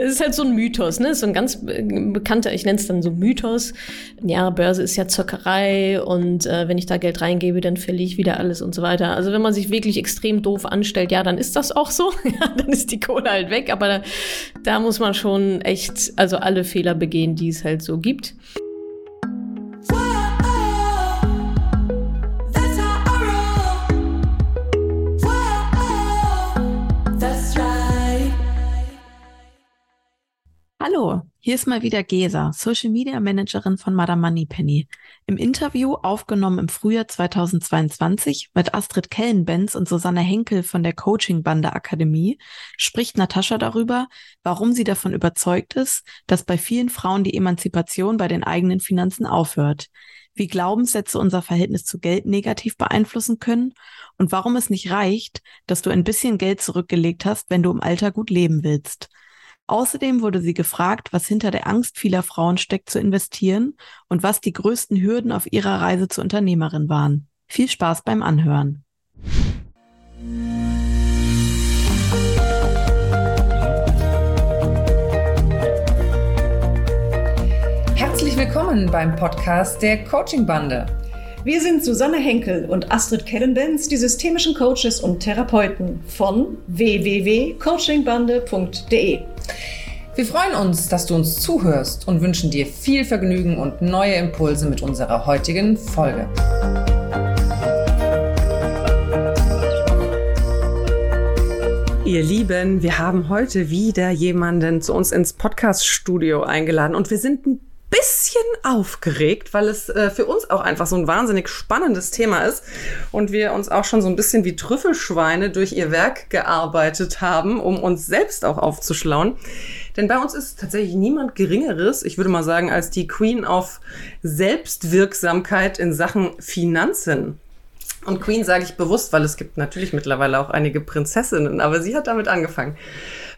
Es ist halt so ein Mythos, ne? So ein ganz bekannter, ich nenne es dann so Mythos. Ja, Börse ist ja Zockerei und äh, wenn ich da Geld reingebe, dann verliere ich wieder alles und so weiter. Also wenn man sich wirklich extrem doof anstellt, ja, dann ist das auch so. ja, dann ist die Kohle halt weg. Aber da, da muss man schon echt, also alle Fehler begehen, die es halt so gibt. Hallo, hier ist mal wieder Gesa, Social Media Managerin von Madame Moneypenny. Im Interview, aufgenommen im Frühjahr 2022 mit Astrid Kellenbenz und Susanne Henkel von der Coaching-Bande Akademie, spricht Natascha darüber, warum sie davon überzeugt ist, dass bei vielen Frauen die Emanzipation bei den eigenen Finanzen aufhört, wie Glaubenssätze unser Verhältnis zu Geld negativ beeinflussen können und warum es nicht reicht, dass du ein bisschen Geld zurückgelegt hast, wenn du im Alter gut leben willst. Außerdem wurde sie gefragt, was hinter der Angst vieler Frauen steckt zu investieren und was die größten Hürden auf ihrer Reise zur Unternehmerin waren. Viel Spaß beim Anhören. Herzlich willkommen beim Podcast der Coaching Bande. Wir sind Susanne Henkel und Astrid Kellenbenz, die systemischen Coaches und Therapeuten von www.coachingbande.de. Wir freuen uns, dass du uns zuhörst und wünschen dir viel Vergnügen und neue Impulse mit unserer heutigen Folge. Ihr Lieben, wir haben heute wieder jemanden zu uns ins Podcast-Studio eingeladen und wir sind ein bisschen aufgeregt, weil es äh, für uns auch einfach so ein wahnsinnig spannendes Thema ist und wir uns auch schon so ein bisschen wie Trüffelschweine durch ihr Werk gearbeitet haben, um uns selbst auch aufzuschlauen. Denn bei uns ist tatsächlich niemand Geringeres, ich würde mal sagen, als die Queen of Selbstwirksamkeit in Sachen Finanzen. Und Queen sage ich bewusst, weil es gibt natürlich mittlerweile auch einige Prinzessinnen, aber sie hat damit angefangen.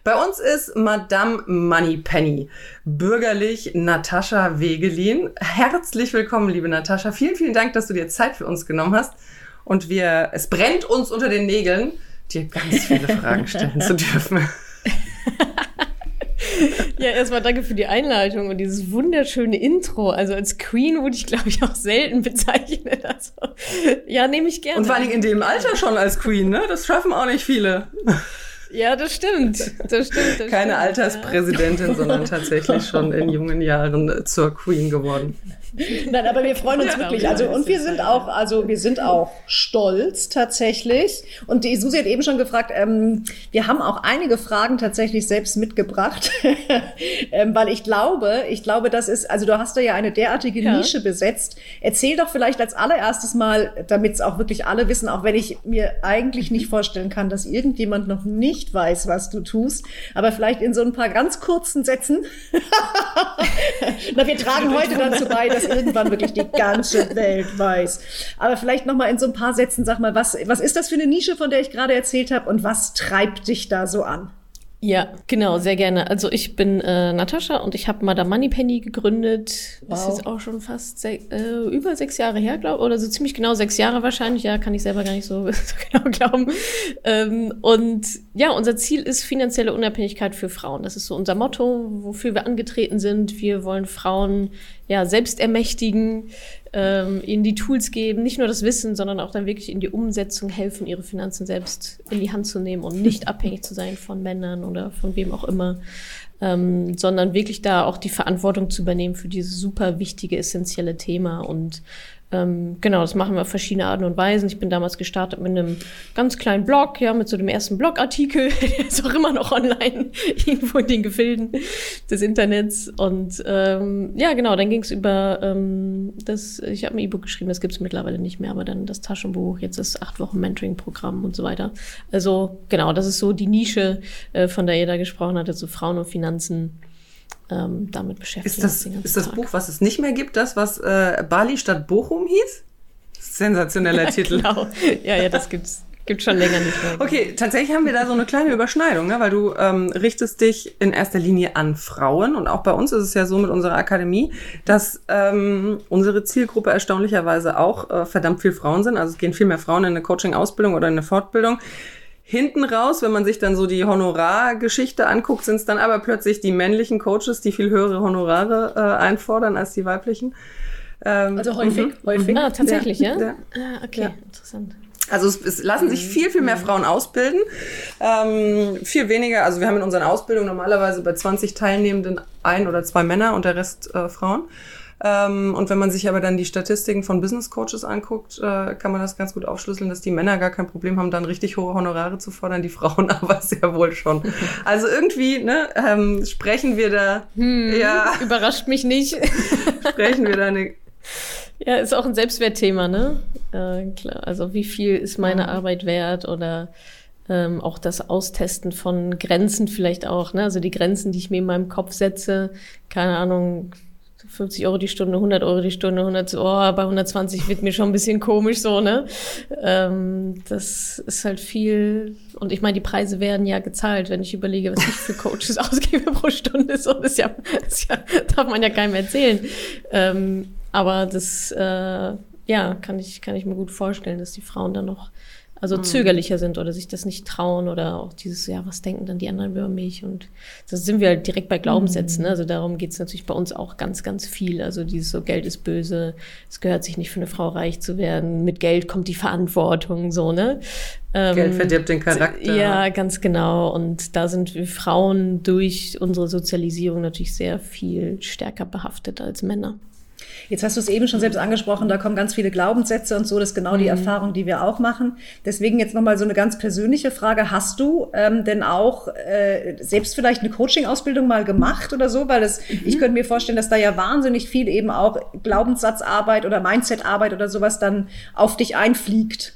Bei uns ist Madame Moneypenny, bürgerlich Natascha Wegelin. Herzlich willkommen, liebe Natascha. Vielen, vielen Dank, dass du dir Zeit für uns genommen hast. Und wir, es brennt uns unter den Nägeln, dir ganz viele Fragen stellen zu dürfen. Ja, erstmal danke für die Einleitung und dieses wunderschöne Intro. Also als Queen wurde ich, glaube ich, auch selten bezeichnet. Also, ja, nehme ich gerne. Und vor allem in dem Alter schon als Queen, ne? Das schaffen auch nicht viele. Ja, das stimmt. Das stimmt das Keine stimmt, Alterspräsidentin, ja. sondern tatsächlich schon in jungen Jahren zur Queen geworden. Nein, aber wir freuen uns ja, wirklich. Also, und wir sind auch, also, wir sind auch stolz tatsächlich. Und die Susi hat eben schon gefragt, ähm, wir haben auch einige Fragen tatsächlich selbst mitgebracht. ähm, weil ich glaube, ich glaube, das ist, also du hast da ja eine derartige ja. Nische besetzt. Erzähl doch vielleicht als allererstes mal, damit es auch wirklich alle wissen, auch wenn ich mir eigentlich nicht vorstellen kann, dass irgendjemand noch nicht weiß, was du tust, aber vielleicht in so ein paar ganz kurzen Sätzen. Na, wir tragen heute dazu bei, dass das irgendwann wirklich die ganze Welt weiß. Aber vielleicht noch mal in so ein paar Sätzen, sag mal, was, was ist das für eine Nische, von der ich gerade erzählt habe und was treibt dich da so an? Ja, genau, sehr gerne. Also ich bin äh, Natascha und ich habe Madame Moneypenny gegründet. Wow. Das ist jetzt auch schon fast se äh, über sechs Jahre her, glaube oder so ziemlich genau sechs Jahre wahrscheinlich. Ja, kann ich selber gar nicht so, so genau glauben. Ähm, und ja, unser Ziel ist finanzielle Unabhängigkeit für Frauen. Das ist so unser Motto, wofür wir angetreten sind. Wir wollen Frauen ja selbst ermächtigen, ähm, ihnen die Tools geben, nicht nur das Wissen, sondern auch dann wirklich in die Umsetzung helfen, ihre Finanzen selbst in die Hand zu nehmen und nicht abhängig zu sein von Männern oder von wem auch immer, ähm, sondern wirklich da auch die Verantwortung zu übernehmen für dieses super wichtige, essentielle Thema und ähm, genau, das machen wir auf verschiedene Arten und Weisen. Ich bin damals gestartet mit einem ganz kleinen Blog, ja, mit so dem ersten Blogartikel, der ist auch immer noch online, irgendwo in den Gefilden des Internets. Und ähm, ja, genau, dann ging es über ähm, das, ich habe ein E-Book geschrieben, das gibt es mittlerweile nicht mehr, aber dann das Taschenbuch, jetzt das acht Wochen Mentoring-Programm und so weiter. Also genau, das ist so die Nische, äh, von der ihr da gesprochen hattet, so Frauen und Finanzen ähm, damit beschäftigen. Ist das, ist das Buch, was es nicht mehr gibt, das, was äh, Bali statt Bochum hieß? Sensationeller ja, Titel. Genau. Ja, ja, das gibt's. Gibt schon länger nicht mehr. Okay, tatsächlich haben wir da so eine kleine Überschneidung, ne? weil du ähm, richtest dich in erster Linie an Frauen und auch bei uns ist es ja so mit unserer Akademie, dass ähm, unsere Zielgruppe erstaunlicherweise auch äh, verdammt viel Frauen sind. Also es gehen viel mehr Frauen in eine Coaching-Ausbildung oder in eine Fortbildung. Hinten raus, wenn man sich dann so die Honorargeschichte anguckt, sind es dann aber plötzlich die männlichen Coaches, die viel höhere Honorare äh, einfordern als die weiblichen. Ähm, also häufig, mhm. häufig. Ah, tatsächlich, ja? ja? Ah, okay, ja. interessant. Also es, es, lassen sich viel, viel mehr mhm. Frauen ausbilden. Ähm, viel weniger, also wir haben in unseren Ausbildungen normalerweise bei 20 Teilnehmenden ein oder zwei Männer und der Rest äh, Frauen. Ähm, und wenn man sich aber dann die Statistiken von Business Coaches anguckt, äh, kann man das ganz gut aufschlüsseln, dass die Männer gar kein Problem haben, dann richtig hohe Honorare zu fordern, die Frauen aber sehr wohl schon. Also irgendwie ne, ähm, sprechen wir da. Hm, ja, überrascht mich nicht. sprechen wir da eine ja, ist auch ein Selbstwertthema, ne? Äh, klar. Also wie viel ist meine Arbeit wert oder ähm, auch das Austesten von Grenzen vielleicht auch, ne? Also die Grenzen, die ich mir in meinem Kopf setze, keine Ahnung, 50 Euro die Stunde, 100 Euro die Stunde, 100, oh, bei 120 wird mir schon ein bisschen komisch so, ne? Ähm, das ist halt viel. Und ich meine, die Preise werden ja gezahlt, wenn ich überlege, was ich für Coaches ausgebe pro Stunde. So ist ja, ist ja darf man ja keinem erzählen. Ähm, aber das, äh, ja, kann ich, kann ich mir gut vorstellen, dass die Frauen dann noch also mhm. zögerlicher sind oder sich das nicht trauen oder auch dieses, ja, was denken dann die anderen über mich? Und das sind wir halt direkt bei Glaubenssätzen. Mhm. Ne? Also darum geht es natürlich bei uns auch ganz, ganz viel. Also dieses so, Geld ist böse, es gehört sich nicht für eine Frau reich zu werden, mit Geld kommt die Verantwortung, so, ne? Ähm, Geld verdirbt den Charakter. Ja, ganz genau. Und da sind wir Frauen durch unsere Sozialisierung natürlich sehr viel stärker behaftet als Männer. Jetzt hast du es eben schon selbst angesprochen, da kommen ganz viele Glaubenssätze und so, das ist genau die mhm. Erfahrung, die wir auch machen. Deswegen jetzt nochmal so eine ganz persönliche Frage. Hast du ähm, denn auch äh, selbst vielleicht eine Coaching-Ausbildung mal gemacht oder so? Weil es, mhm. ich könnte mir vorstellen, dass da ja wahnsinnig viel eben auch Glaubenssatzarbeit oder Mindsetarbeit oder sowas dann auf dich einfliegt.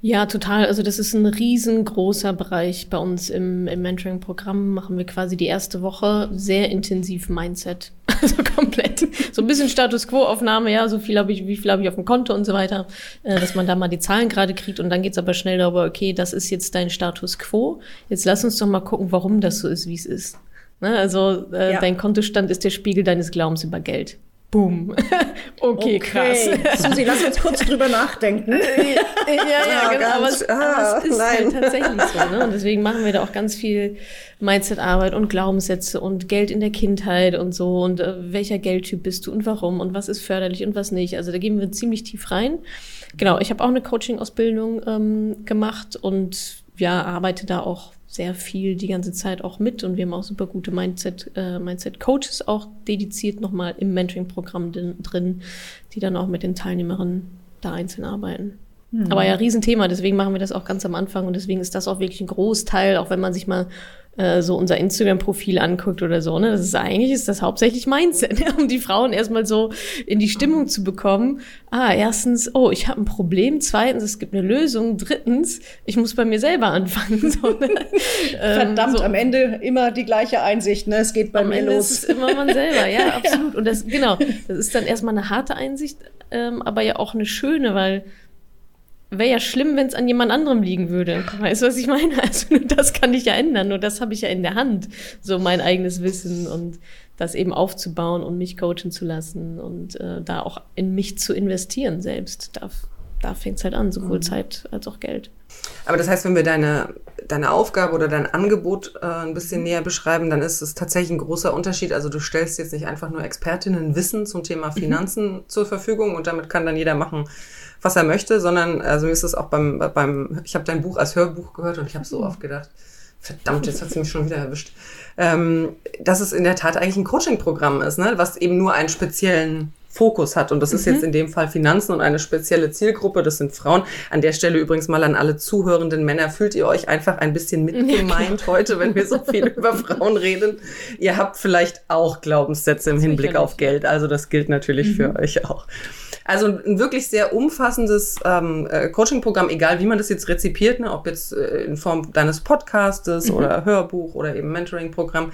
Ja, total. Also das ist ein riesengroßer Bereich bei uns im, im Mentoring-Programm. Machen wir quasi die erste Woche sehr intensiv Mindset. Also komplett. So ein bisschen Status Quo-Aufnahme, ja, so viel habe ich, wie viel habe ich auf dem Konto und so weiter, äh, dass man da mal die Zahlen gerade kriegt und dann geht's aber schnell darüber, okay, das ist jetzt dein Status Quo. Jetzt lass uns doch mal gucken, warum das so ist, wie es ist. Ne? Also äh, ja. dein Kontostand ist der Spiegel deines Glaubens über Geld. Boom. okay, okay, krass. Susi, lass uns kurz drüber nachdenken. ja, ja, genau. Aber es, ah, aber es ist halt tatsächlich so. Ne? Und deswegen machen wir da auch ganz viel Mindset-Arbeit und Glaubenssätze und Geld in der Kindheit und so. Und äh, welcher Geldtyp bist du und warum und was ist förderlich und was nicht. Also da gehen wir ziemlich tief rein. Genau, ich habe auch eine Coaching-Ausbildung ähm, gemacht und ja, arbeite da auch sehr viel die ganze Zeit auch mit und wir haben auch super gute Mindset, äh, Mindset Coaches auch dediziert nochmal im Mentoring-Programm drin, die dann auch mit den Teilnehmerinnen da einzeln arbeiten. Mhm. Aber ja, Riesenthema, deswegen machen wir das auch ganz am Anfang und deswegen ist das auch wirklich ein Großteil, auch wenn man sich mal äh, so unser Instagram-Profil anguckt oder so, ne, das ist eigentlich ist das hauptsächlich Mindset, ne? um die Frauen erstmal so in die Stimmung zu bekommen. Ah, erstens, oh, ich habe ein Problem. Zweitens, es gibt eine Lösung. Drittens, ich muss bei mir selber anfangen. So, ne? Ähm, Verdammt, so. am Ende immer die gleiche Einsicht, ne? Es geht bei mir Ende los. Ist immer man selber, ja, absolut. ja. Und das, genau, das ist dann erstmal eine harte Einsicht, ähm, aber ja auch eine schöne, weil wäre ja schlimm, wenn es an jemand anderem liegen würde. Weißt du, was ich meine? Also nur das kann ich ja ändern, nur das habe ich ja in der Hand, so mein eigenes Wissen und das eben aufzubauen und mich coachen zu lassen und äh, da auch in mich zu investieren selbst. Da, da fängt es halt an, sowohl mhm. Zeit als auch Geld. Aber das heißt, wenn wir deine, deine Aufgabe oder dein Angebot äh, ein bisschen mhm. näher beschreiben, dann ist es tatsächlich ein großer Unterschied. Also du stellst jetzt nicht einfach nur Expertinnen Wissen zum Thema mhm. Finanzen mhm. zur Verfügung und damit kann dann jeder machen, was er möchte, sondern also mir ist es auch beim, beim ich habe dein Buch als Hörbuch gehört und ich habe so mhm. oft gedacht, verdammt, jetzt hat sie mich schon wieder erwischt, ähm, dass es in der Tat eigentlich ein Coaching-Programm ist, ne? was eben nur einen speziellen Fokus hat. Und das ist mhm. jetzt in dem Fall Finanzen und eine spezielle Zielgruppe. Das sind Frauen. An der Stelle übrigens mal an alle zuhörenden Männer. Fühlt ihr euch einfach ein bisschen mitgemeint ja, heute, wenn wir so viel über Frauen reden? Ihr habt vielleicht auch Glaubenssätze im Hinblick auf Geld. Also das gilt natürlich mhm. für euch auch. Also ein wirklich sehr umfassendes ähm, äh, Coaching-Programm, egal wie man das jetzt rezipiert, ne, ob jetzt äh, in Form deines Podcastes mhm. oder Hörbuch oder eben Mentoring-Programm.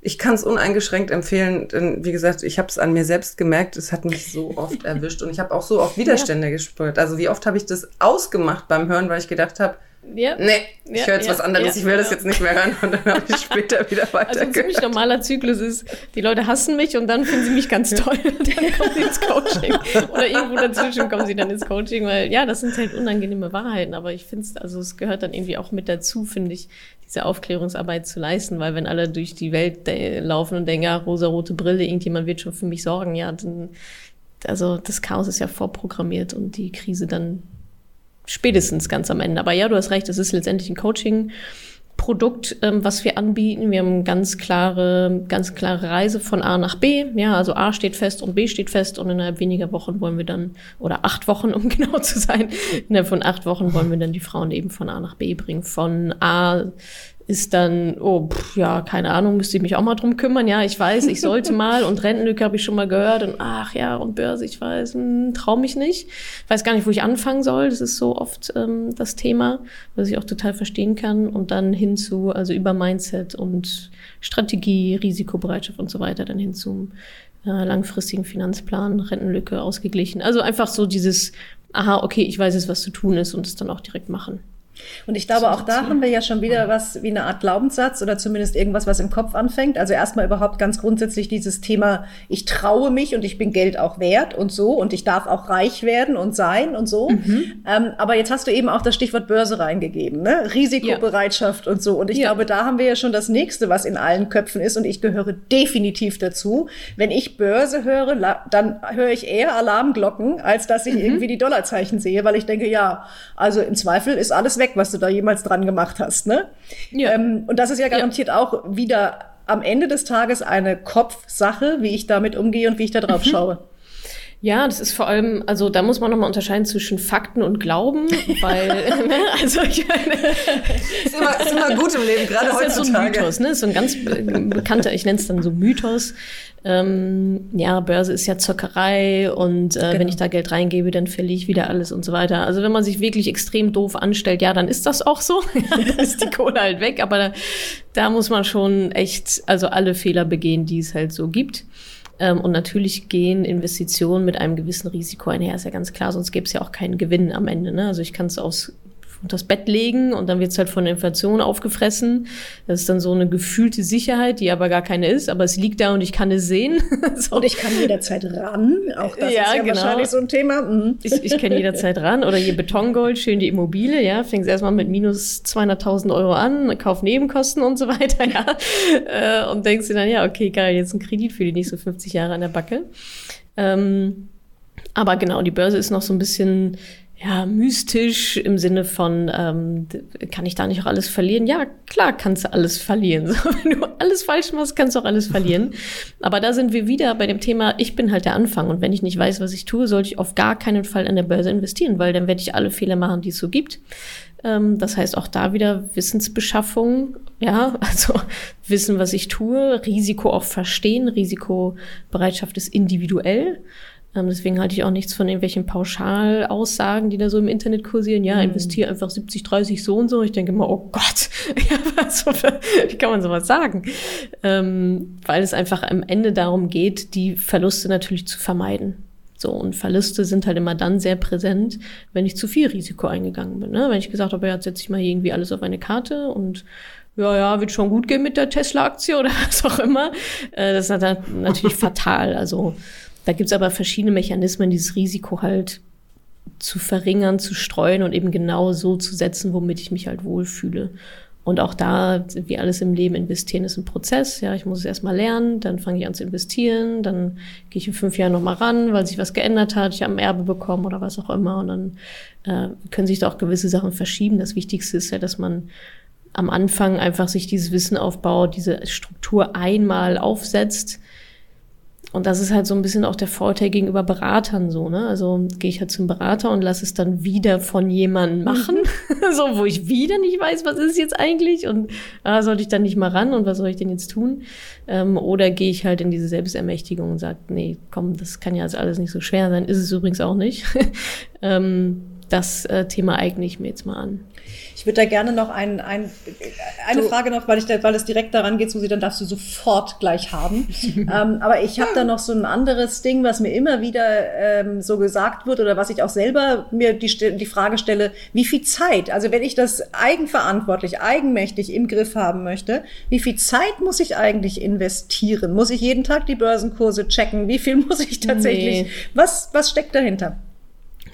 Ich kann es uneingeschränkt empfehlen, denn wie gesagt, ich habe es an mir selbst gemerkt, es hat mich so oft erwischt und ich habe auch so oft Widerstände ja. gespürt. Also wie oft habe ich das ausgemacht beim Hören, weil ich gedacht habe, ja. Nee, ich ja, höre jetzt ja, was anderes. Ja, ich will das jetzt nicht mehr hören und dann habe ich später wieder weiter. Also ein ziemlich normaler Zyklus ist, die Leute hassen mich und dann finden sie mich ganz toll. dann kommen sie ins Coaching. Oder irgendwo dazwischen kommen sie dann ins Coaching, weil ja, das sind halt unangenehme Wahrheiten. Aber ich finde es, also es gehört dann irgendwie auch mit dazu, finde ich, diese Aufklärungsarbeit zu leisten, weil wenn alle durch die Welt laufen und denken, ja, rosa-rote Brille, irgendjemand wird schon für mich sorgen, ja, dann, also das Chaos ist ja vorprogrammiert und die Krise dann spätestens ganz am Ende. Aber ja, du hast recht, es ist letztendlich ein Coaching. Produkt, ähm, was wir anbieten. Wir haben ganz klare, ganz klare Reise von A nach B. Ja, also A steht fest und B steht fest und innerhalb weniger Wochen wollen wir dann, oder acht Wochen, um genau zu sein, innerhalb von acht Wochen wollen wir dann die Frauen eben von A nach B bringen. Von A ist dann, oh, pff, ja, keine Ahnung, müsste ich mich auch mal drum kümmern. Ja, ich weiß, ich sollte mal und Rentenlücke habe ich schon mal gehört und ach ja, und Börse, ich weiß, hm, trau mich nicht. Weiß gar nicht, wo ich anfangen soll. Das ist so oft ähm, das Thema, was ich auch total verstehen kann. Und dann hinzu, also über Mindset und Strategie, Risikobereitschaft und so weiter, dann hin zum äh, langfristigen Finanzplan, Rentenlücke ausgeglichen. Also einfach so dieses, aha, okay, ich weiß jetzt, was zu tun ist und es dann auch direkt machen. Und ich glaube, auch da haben wir ja schon wieder was wie eine Art Glaubenssatz oder zumindest irgendwas, was im Kopf anfängt. Also erstmal überhaupt ganz grundsätzlich dieses Thema, ich traue mich und ich bin Geld auch wert und so und ich darf auch reich werden und sein und so. Mhm. Ähm, aber jetzt hast du eben auch das Stichwort Börse reingegeben, ne? Risikobereitschaft ja. und so. Und ich ja. glaube, da haben wir ja schon das nächste, was in allen Köpfen ist und ich gehöre definitiv dazu. Wenn ich Börse höre, dann höre ich eher Alarmglocken, als dass ich mhm. irgendwie die Dollarzeichen sehe, weil ich denke, ja, also im Zweifel ist alles weg weg, was du da jemals dran gemacht hast. Ne? Ja. Ähm, und das ist ja garantiert ja. auch wieder am Ende des Tages eine Kopfsache, wie ich damit umgehe und wie ich da drauf mhm. schaue. Ja, das ist vor allem, also da muss man nochmal unterscheiden zwischen Fakten und Glauben, weil, ne, also ich meine, ist immer, ist immer gut im Leben, gerade das heutzutage. ist so ein Mythos, ne? So ein ganz bekannter, ich nenne es dann so Mythos. Ähm, ja, Börse ist ja Zockerei und äh, genau. wenn ich da Geld reingebe, dann verliere ich wieder alles und so weiter. Also wenn man sich wirklich extrem doof anstellt, ja, dann ist das auch so. dann ist die Kohle halt weg, aber da, da muss man schon echt, also alle Fehler begehen, die es halt so gibt. Ähm, und natürlich gehen Investitionen mit einem gewissen Risiko einher, ist ja ganz klar, sonst gäbe es ja auch keinen Gewinn am Ende. Ne? Also ich kann es aus unter das Bett legen und dann wird es halt von der Inflation aufgefressen. Das ist dann so eine gefühlte Sicherheit, die aber gar keine ist, aber es liegt da und ich kann es sehen. so. Und ich kann jederzeit ran. Auch das ja, ist ja genau. wahrscheinlich so ein Thema. Mhm. Ich, ich kann jederzeit ran. Oder hier Betongold, schön die Immobilie, ja. Fängst erstmal mit minus 200.000 Euro an, kauf Nebenkosten und so weiter, ja. Äh, und denkst dir dann, ja, okay, geil, jetzt ein Kredit für die nächsten 50 Jahre an der Backe. Ähm, aber genau, die Börse ist noch so ein bisschen ja, mystisch im Sinne von, ähm, kann ich da nicht auch alles verlieren? Ja, klar kannst du alles verlieren. So, wenn du alles falsch machst, kannst du auch alles verlieren. Aber da sind wir wieder bei dem Thema, ich bin halt der Anfang und wenn ich nicht weiß, was ich tue, sollte ich auf gar keinen Fall in der Börse investieren, weil dann werde ich alle Fehler machen, die es so gibt. Ähm, das heißt auch da wieder Wissensbeschaffung, ja, also wissen, was ich tue, Risiko auch verstehen, Risikobereitschaft ist individuell. Ähm, deswegen halte ich auch nichts von irgendwelchen Pauschalaussagen, die da so im Internet kursieren. Ja, mhm. investiere einfach 70, 30 so und so. Ich denke immer, oh Gott, ja, was, wie kann man sowas sagen? Ähm, weil es einfach am Ende darum geht, die Verluste natürlich zu vermeiden. So, und Verluste sind halt immer dann sehr präsent, wenn ich zu viel Risiko eingegangen bin. Ne? Wenn ich gesagt habe, ja, jetzt setze ich mal irgendwie alles auf eine Karte und ja, ja, wird schon gut gehen mit der Tesla-Aktie oder was auch immer. Äh, das ist natürlich fatal. Also da gibt es aber verschiedene Mechanismen, dieses Risiko halt zu verringern, zu streuen und eben genau so zu setzen, womit ich mich halt wohlfühle. Und auch da, wie alles im Leben, investieren ist ein Prozess. Ja, ich muss es erstmal lernen, dann fange ich an zu investieren, dann gehe ich in fünf Jahren nochmal ran, weil sich was geändert hat, ich habe ein Erbe bekommen oder was auch immer. Und dann äh, können sich da auch gewisse Sachen verschieben. Das Wichtigste ist ja, dass man am Anfang einfach sich dieses Wissen aufbaut, diese Struktur einmal aufsetzt und das ist halt so ein bisschen auch der Vorteil gegenüber Beratern so, ne? Also gehe ich halt zum Berater und lasse es dann wieder von jemandem machen, mhm. so wo ich wieder nicht weiß, was ist jetzt eigentlich und ah, sollte ich dann nicht mal ran und was soll ich denn jetzt tun? Ähm, oder gehe ich halt in diese Selbstermächtigung und sage, nee, komm, das kann ja jetzt alles nicht so schwer sein, ist es übrigens auch nicht. ähm, das äh, Thema eigne ich mir jetzt mal an. Ich würde da gerne noch ein, ein, eine du. Frage noch, weil, ich da, weil es direkt daran geht, Susi, dann darfst du sofort gleich haben. ähm, aber ich habe da noch so ein anderes Ding, was mir immer wieder ähm, so gesagt wird oder was ich auch selber mir die, die Frage stelle, wie viel Zeit, also wenn ich das eigenverantwortlich, eigenmächtig im Griff haben möchte, wie viel Zeit muss ich eigentlich investieren? Muss ich jeden Tag die Börsenkurse checken? Wie viel muss ich tatsächlich, nee. was, was steckt dahinter?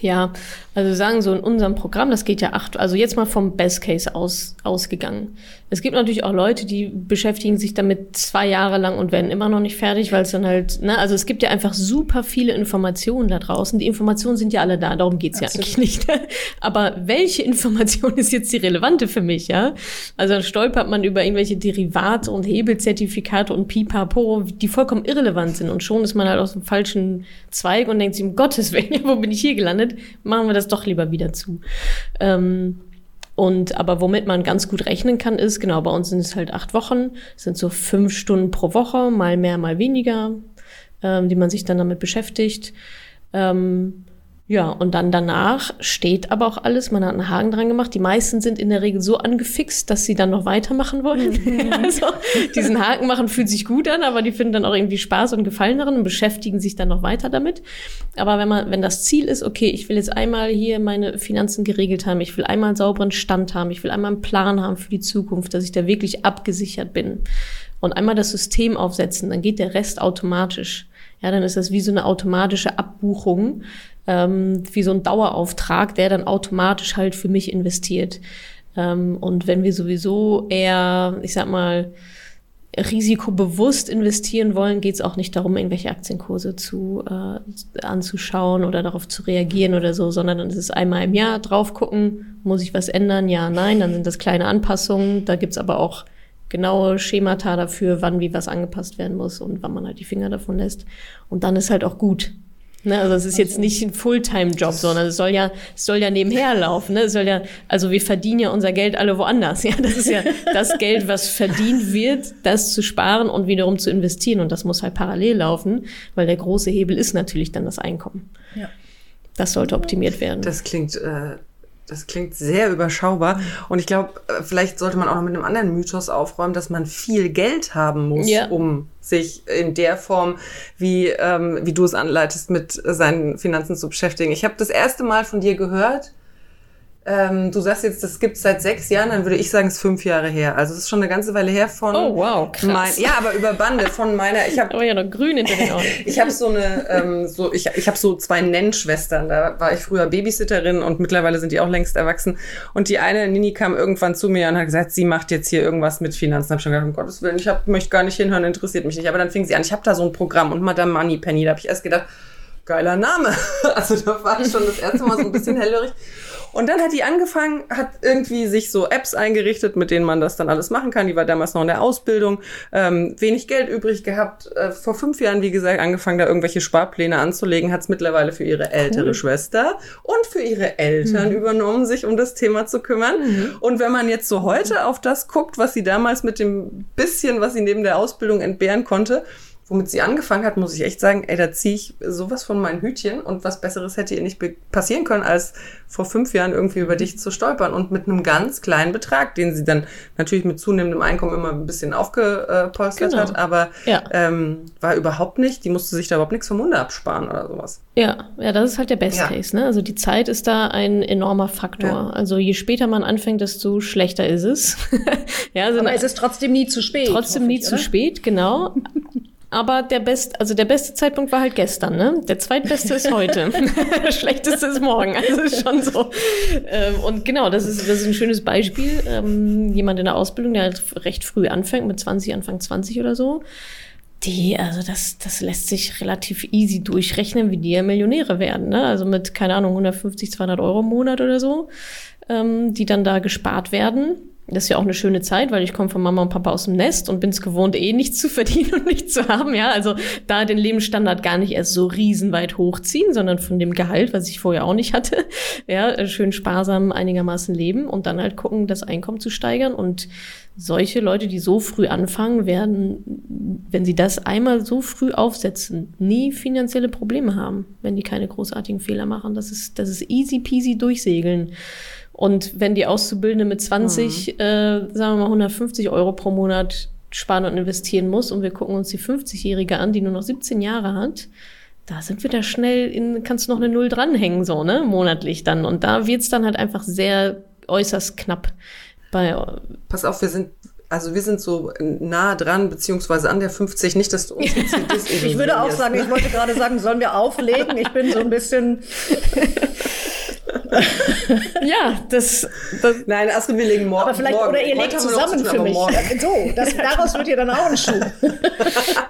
Ja, also sagen so in unserem Programm, das geht ja acht, also jetzt mal vom Best Case aus, ausgegangen. Es gibt natürlich auch Leute, die beschäftigen sich damit zwei Jahre lang und werden immer noch nicht fertig, weil es dann halt, ne, also es gibt ja einfach super viele Informationen da draußen. Die Informationen sind ja alle da, darum geht's Absolut. ja eigentlich nicht. Aber welche Information ist jetzt die relevante für mich, ja? Also dann stolpert man über irgendwelche Derivate und Hebelzertifikate und Pipapo, die vollkommen irrelevant sind. Und schon ist man halt aus dem falschen Zweig und denkt sich, um Gottes Willen, wo bin ich hier gelandet? Machen wir das doch lieber wieder zu. Ähm, und aber womit man ganz gut rechnen kann, ist, genau, bei uns sind es halt acht Wochen, sind so fünf Stunden pro Woche, mal mehr, mal weniger, ähm, die man sich dann damit beschäftigt. Ähm, ja, und dann danach steht aber auch alles. Man hat einen Haken dran gemacht. Die meisten sind in der Regel so angefixt, dass sie dann noch weitermachen wollen. Mhm. also diesen Haken machen fühlt sich gut an, aber die finden dann auch irgendwie Spaß und Gefallen darin und beschäftigen sich dann noch weiter damit. Aber wenn man, wenn das Ziel ist, okay, ich will jetzt einmal hier meine Finanzen geregelt haben, ich will einmal einen sauberen Stand haben, ich will einmal einen Plan haben für die Zukunft, dass ich da wirklich abgesichert bin und einmal das System aufsetzen, dann geht der Rest automatisch. Ja, dann ist das wie so eine automatische Abbuchung ähm, wie so ein Dauerauftrag, der dann automatisch halt für mich investiert. Ähm, und wenn wir sowieso eher, ich sag mal, risikobewusst investieren wollen, geht es auch nicht darum, irgendwelche Aktienkurse zu äh, anzuschauen oder darauf zu reagieren oder so, sondern dann ist es einmal im Jahr drauf gucken, muss ich was ändern? Ja, nein, dann sind das kleine Anpassungen. Da gibt's aber auch genaue Schemata dafür, wann wie was angepasst werden muss und wann man halt die Finger davon lässt. Und dann ist halt auch gut. Ne, also es ist jetzt nicht ein Fulltime-Job, sondern es soll ja, es soll ja nebenher laufen. Ne? Es soll ja, also wir verdienen ja unser Geld alle woanders. Ja, das ist ja das Geld, was verdient wird, das zu sparen und wiederum zu investieren. Und das muss halt parallel laufen, weil der große Hebel ist natürlich dann das Einkommen. Ja. Das sollte optimiert werden. Das klingt äh, das klingt sehr überschaubar. Und ich glaube, äh, vielleicht sollte man auch noch mit einem anderen Mythos aufräumen, dass man viel Geld haben muss, ja. um sich in der Form, wie, ähm, wie du es anleitest, mit seinen Finanzen zu beschäftigen. Ich habe das erste Mal von dir gehört, ähm, du sagst jetzt, das gibt's seit sechs Jahren, dann würde ich sagen, es ist fünf Jahre her. Also es ist schon eine ganze Weile her von. Oh wow, krass. Mein, ja, aber über Bande von meiner. Ich habe. Ja noch grün hinter den Ohren. ich habe so eine, ähm, so ich, ich habe so zwei Nennschwestern. Da war ich früher Babysitterin und mittlerweile sind die auch längst erwachsen. Und die eine Nini kam irgendwann zu mir und hat gesagt, sie macht jetzt hier irgendwas mit Finanzen. Hab schon gedacht, um Gottes Willen, ich hab, möchte gar nicht hinhören, interessiert mich nicht. Aber dann fing sie an. Ich habe da so ein Programm und Madame Moneypenny. Da habe ich erst gedacht, geiler Name. Also da war ich schon das erste Mal so ein bisschen hellhörig. Und dann hat die angefangen, hat irgendwie sich so Apps eingerichtet, mit denen man das dann alles machen kann. Die war damals noch in der Ausbildung, ähm, wenig Geld übrig gehabt. Äh, vor fünf Jahren, wie gesagt, angefangen, da irgendwelche Sparpläne anzulegen, hat es mittlerweile für ihre ältere cool. Schwester und für ihre Eltern mhm. übernommen, sich um das Thema zu kümmern. Mhm. Und wenn man jetzt so heute auf das guckt, was sie damals mit dem bisschen, was sie neben der Ausbildung entbehren konnte, womit sie angefangen hat, muss ich echt sagen, ey, da ziehe ich sowas von meinen Hütchen und was Besseres hätte ihr nicht passieren können, als vor fünf Jahren irgendwie über dich zu stolpern und mit einem ganz kleinen Betrag, den sie dann natürlich mit zunehmendem Einkommen immer ein bisschen aufgepolstert genau. hat, aber ja. ähm, war überhaupt nicht, die musste sich da überhaupt nichts vom Munde absparen oder sowas. Ja, ja, das ist halt der Best ja. Case, ne? Also die Zeit ist da ein enormer Faktor. Ja. Also je später man anfängt, desto schlechter ist es. ja, also aber es ist trotzdem nie zu spät. Trotzdem nie zu spät, genau. Aber der best, also der beste Zeitpunkt war halt gestern, ne? Der zweitbeste ist heute. der schlechteste ist morgen. Also ist schon so. Ähm, und genau, das ist, das ist ein schönes Beispiel. Ähm, jemand in der Ausbildung, der halt recht früh anfängt, mit 20, Anfang 20 oder so. Die, also das, das lässt sich relativ easy durchrechnen, wie die ja Millionäre werden, ne? Also mit, keine Ahnung, 150, 200 Euro im Monat oder so, ähm, die dann da gespart werden das ist ja auch eine schöne Zeit, weil ich komme von Mama und Papa aus dem Nest und bin es gewohnt, eh nichts zu verdienen und nichts zu haben. Ja, also da den Lebensstandard gar nicht erst so riesenweit hochziehen, sondern von dem Gehalt, was ich vorher auch nicht hatte. Ja, schön sparsam einigermaßen leben und dann halt gucken, das Einkommen zu steigern und solche Leute, die so früh anfangen, werden, wenn sie das einmal so früh aufsetzen, nie finanzielle Probleme haben, wenn die keine großartigen Fehler machen. Das ist, das ist easy peasy durchsegeln. Und wenn die Auszubildende mit 20, mhm. äh, sagen wir mal 150 Euro pro Monat sparen und investieren muss und wir gucken uns die 50-Jährige an, die nur noch 17 Jahre hat, da sind wir da schnell in, kannst du noch eine Null dranhängen, so, ne, monatlich dann. Und da wird's dann halt einfach sehr äußerst knapp. Bei, Pass auf, wir sind also wir sind so nah dran, beziehungsweise an der 50, nicht, dass du uns jetzt Ich würde auch sagen, ich wollte gerade sagen, sollen wir auflegen? Ich bin so ein bisschen ja, das, das. Nein, Astrid, wir legen morgen. Aber vielleicht, morgen. oder ihr legt zusammen für mich. So, das, daraus wird ja dann auch ein Schuh.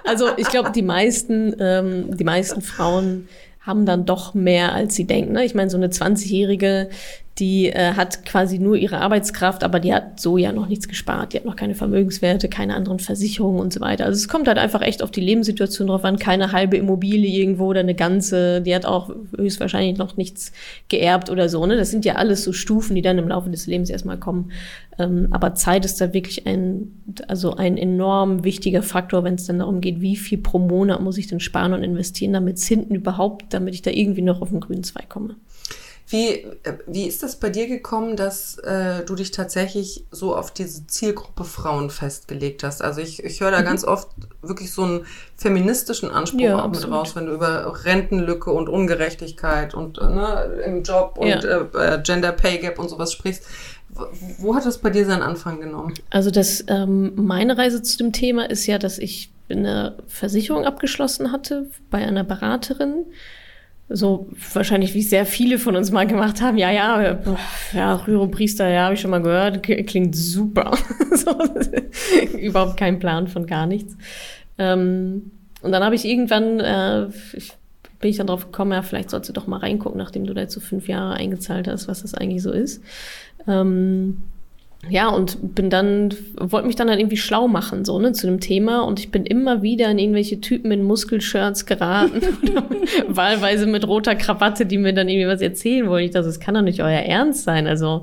Also, ich glaube, die meisten, ähm, die meisten Frauen haben dann doch mehr, als sie denken. Ne? Ich meine, so eine 20-Jährige, die äh, hat quasi nur ihre Arbeitskraft, aber die hat so ja noch nichts gespart. Die hat noch keine Vermögenswerte, keine anderen Versicherungen und so weiter. Also es kommt halt einfach echt auf die Lebenssituation drauf an. Keine halbe Immobilie irgendwo oder eine ganze. Die hat auch höchstwahrscheinlich noch nichts geerbt oder so. Ne? Das sind ja alles so Stufen, die dann im Laufe des Lebens erstmal kommen. Ähm, aber Zeit ist da wirklich ein, also ein enorm wichtiger Faktor, wenn es dann darum geht, wie viel pro Monat muss ich denn sparen und investieren, damit es hinten überhaupt, damit ich da irgendwie noch auf den grünen Zweig komme. Wie, äh, wie ist das bei dir gekommen, dass äh, du dich tatsächlich so auf diese Zielgruppe Frauen festgelegt hast? Also ich, ich höre da mhm. ganz oft wirklich so einen feministischen Anspruch ja, auch absolut. mit raus, wenn du über Rentenlücke und Ungerechtigkeit und äh, ne, im Job und ja. äh, äh Gender Pay Gap und sowas sprichst. Wo hat das bei dir seinen Anfang genommen? Also das, ähm, meine Reise zu dem Thema ist ja, dass ich eine Versicherung abgeschlossen hatte bei einer Beraterin so wahrscheinlich wie sehr viele von uns mal gemacht haben. Ja, ja, ja, Rührepriester, ja, habe ich schon mal gehört, klingt super. überhaupt kein Plan von gar nichts. Ähm, und dann habe ich irgendwann, äh, ich, bin ich dann drauf gekommen, ja, vielleicht sollst du doch mal reingucken, nachdem du da jetzt so fünf Jahre eingezahlt hast, was das eigentlich so ist. Ähm, ja, und bin dann, wollte mich dann halt irgendwie schlau machen, so, ne, zu dem Thema. Und ich bin immer wieder in irgendwelche Typen in Muskelshirts geraten. wahlweise mit roter Krawatte, die mir dann irgendwie was erzählen wollen. Ich dachte, das kann doch nicht euer Ernst sein. Also,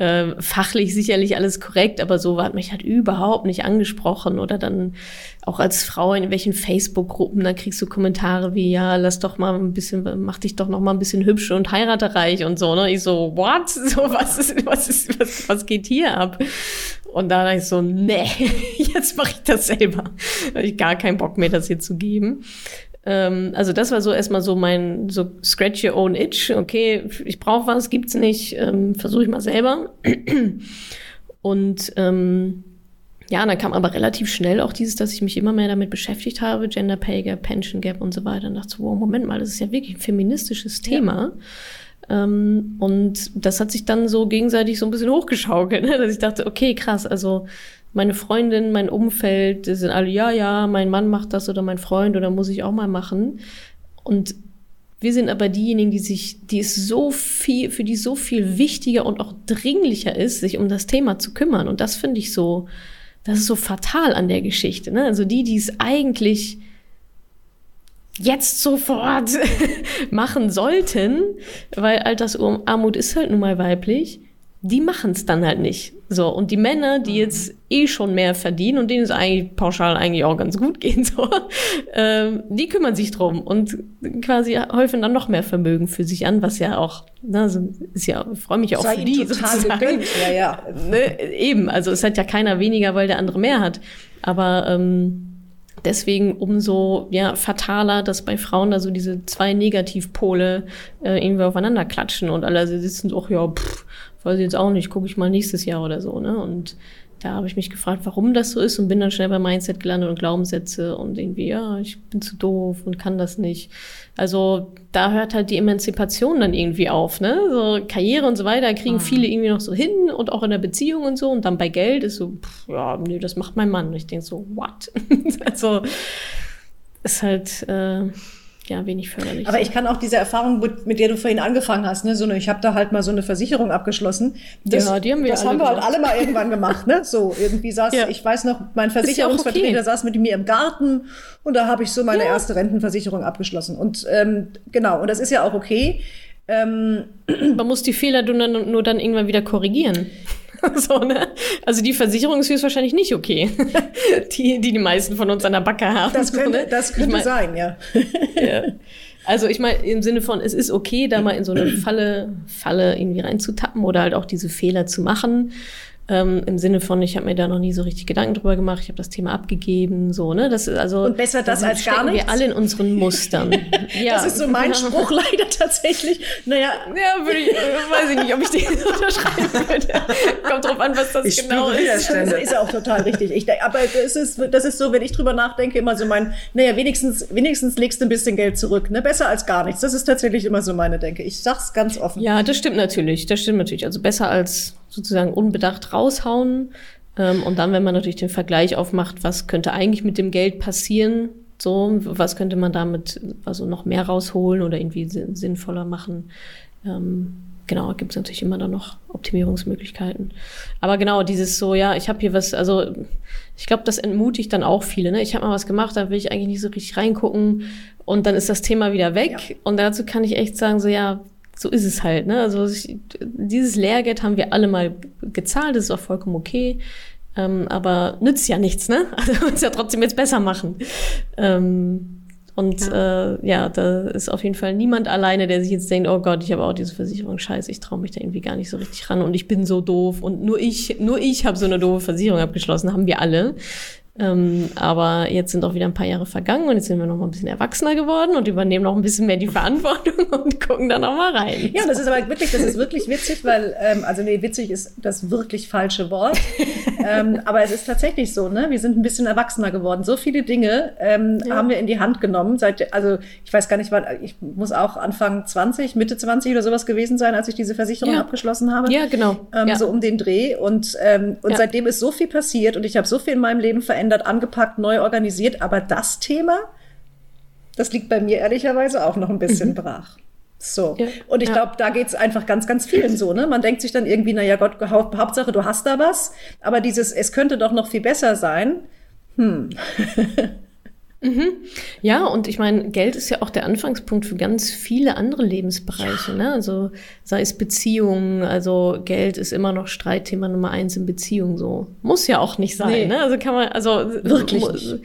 äh, fachlich sicherlich alles korrekt, aber so hat mich halt überhaupt nicht angesprochen. Oder dann auch als Frau in welchen Facebook-Gruppen, da kriegst du Kommentare wie, ja, lass doch mal ein bisschen, mach dich doch noch mal ein bisschen hübsch und heirate reich und so, ne? Ich so, what? So, was ist, was ist, was, was geht hier ab? Und da dachte ich so, nee, jetzt mache ich das selber. Da habe ich gar keinen Bock mehr, das hier zu geben. Ähm, also das war so erstmal so mein so scratch your own itch. Okay, ich brauche was, gibt's nicht, ähm, versuche ich mal selber. Und ähm, ja, dann kam aber relativ schnell auch dieses, dass ich mich immer mehr damit beschäftigt habe, Gender Pay Gap, Pension Gap und so weiter. Und dachte, wow, Moment mal, das ist ja wirklich ein feministisches Thema. Ja. Ähm, und das hat sich dann so gegenseitig so ein bisschen hochgeschaukelt, ne? dass ich dachte, okay, krass, also meine Freundin, mein Umfeld, die sind alle, ja, ja, mein Mann macht das oder mein Freund oder muss ich auch mal machen. Und wir sind aber diejenigen, die sich, die es so viel, für die so viel wichtiger und auch dringlicher ist, sich um das Thema zu kümmern. Und das finde ich so, das ist so fatal an der Geschichte. Ne? Also die, die es eigentlich jetzt sofort machen sollten, weil Altersarmut ist halt nun mal weiblich, die machen es dann halt nicht. So, und die Männer, die mhm. jetzt eh schon mehr verdienen und denen es eigentlich pauschal eigentlich auch ganz gut gehen so, ähm, die kümmern sich drum und quasi häufen dann noch mehr Vermögen für sich an, was ja auch, ne, ist ja, freue mich ja auch Sei für die total gegönnt. Ja, ja. Ne, eben, also es hat ja keiner weniger, weil der andere mehr hat. Aber ähm, deswegen umso ja, fataler, dass bei Frauen da so diese zwei Negativpole äh, irgendwie aufeinander klatschen und alle sitzen so, ja, pff, weiß ich jetzt auch nicht, gucke ich mal nächstes Jahr oder so, ne? Und da habe ich mich gefragt, warum das so ist und bin dann schnell bei Mindset gelandet und Glaubenssätze und irgendwie, ja, ich bin zu doof und kann das nicht. Also da hört halt die Emanzipation dann irgendwie auf, ne? So Karriere und so weiter kriegen mhm. viele irgendwie noch so hin und auch in der Beziehung und so und dann bei Geld ist so, pff, ja, nee, das macht mein Mann. Und ich denke so, what? also ist halt äh, ja wenig förderlich. Aber ich kann auch diese Erfahrung, mit, mit der du vorhin angefangen hast, ne, so eine, ich habe da halt mal so eine Versicherung abgeschlossen. Das, ja, die haben wir Das haben wir halt alle mal irgendwann gemacht, ne? So irgendwie saß, ja. ich weiß noch, mein Versicherungsvertreter ja okay. saß mit mir im Garten und da habe ich so meine ja. erste Rentenversicherung abgeschlossen. Und ähm, genau, und das ist ja auch okay. Ähm, Man muss die Fehler nur dann, nur dann irgendwann wieder korrigieren. so, ne? Also die Versicherung ist höchstwahrscheinlich nicht okay, die, die die meisten von uns an der Backe haben. Das könnte, so, ne? das könnte mein, sein, ja. ja. Also ich meine, im Sinne von, es ist okay, da mal in so eine Falle, Falle irgendwie reinzutappen oder halt auch diese Fehler zu machen. Ähm, Im Sinne von, ich habe mir da noch nie so richtig Gedanken drüber gemacht, ich habe das Thema abgegeben, so, ne? Das ist also. Und besser das als gar nichts. wir alle in unseren Mustern. ja. Das ist so mein Spruch leider tatsächlich. Naja. Ja, würde ich, weiß ich nicht, ob ich den unterschreiben würde. Kommt drauf an, was das ich genau ist. Das ist auch total richtig. Ich, aber das ist, das ist so, wenn ich drüber nachdenke, immer so mein, naja, wenigstens, wenigstens legst du ein bisschen Geld zurück, ne? Besser als gar nichts. Das ist tatsächlich immer so meine Denke. Ich sag's ganz offen. Ja, das stimmt natürlich. Das stimmt natürlich. Also besser als sozusagen unbedacht raushauen. Ähm, und dann, wenn man natürlich den Vergleich aufmacht, was könnte eigentlich mit dem Geld passieren, so, was könnte man damit also noch mehr rausholen oder irgendwie sinnvoller machen. Ähm, genau, gibt es natürlich immer dann noch Optimierungsmöglichkeiten. Aber genau, dieses so, ja, ich habe hier was, also ich glaube, das entmutigt dann auch viele. Ne? Ich habe mal was gemacht, da will ich eigentlich nicht so richtig reingucken und dann ist das Thema wieder weg. Ja. Und dazu kann ich echt sagen, so ja, so ist es halt. Ne? Also ich, dieses Lehrgeld haben wir alle mal gezahlt, das ist auch vollkommen okay. Ähm, aber nützt ja nichts, ne? Also man muss ja trotzdem jetzt besser machen. Ähm, und ja. Äh, ja, da ist auf jeden Fall niemand alleine, der sich jetzt denkt, oh Gott, ich habe auch diese Versicherung, scheiße, ich traue mich da irgendwie gar nicht so richtig ran und ich bin so doof und nur ich, nur ich habe so eine doofe Versicherung abgeschlossen, haben wir alle. Ähm, aber jetzt sind auch wieder ein paar Jahre vergangen und jetzt sind wir noch mal ein bisschen erwachsener geworden und übernehmen noch ein bisschen mehr die Verantwortung und gucken da noch mal rein. Ja, das ist aber wirklich, das ist wirklich witzig, weil, ähm, also nee, witzig ist das wirklich falsche Wort. ähm, aber es ist tatsächlich so, ne? Wir sind ein bisschen erwachsener geworden. So viele Dinge ähm, ja. haben wir in die Hand genommen. Seit, also ich weiß gar nicht, wann, ich muss auch Anfang 20, Mitte 20 oder sowas gewesen sein, als ich diese Versicherung ja. abgeschlossen habe. Ja, genau. Ähm, ja. So um den Dreh. Und, ähm, und seitdem ist so viel passiert und ich habe so viel in meinem Leben verändert verändert, angepackt, neu organisiert. Aber das Thema, das liegt bei mir ehrlicherweise auch noch ein bisschen mhm. brach. So. Ja, und ich ja. glaube, da geht's einfach ganz, ganz vielen so, ne? Man denkt sich dann irgendwie, na ja Gott, Hauptsache, du hast da was. Aber dieses, es könnte doch noch viel besser sein. Hm. Mhm. Ja, und ich meine, Geld ist ja auch der Anfangspunkt für ganz viele andere Lebensbereiche. Ja. Ne? Also sei es Beziehungen, also Geld ist immer noch Streitthema Nummer eins in Beziehungen. So muss ja auch nicht sein. Nee. Ne? Also kann man, also wirklich nicht.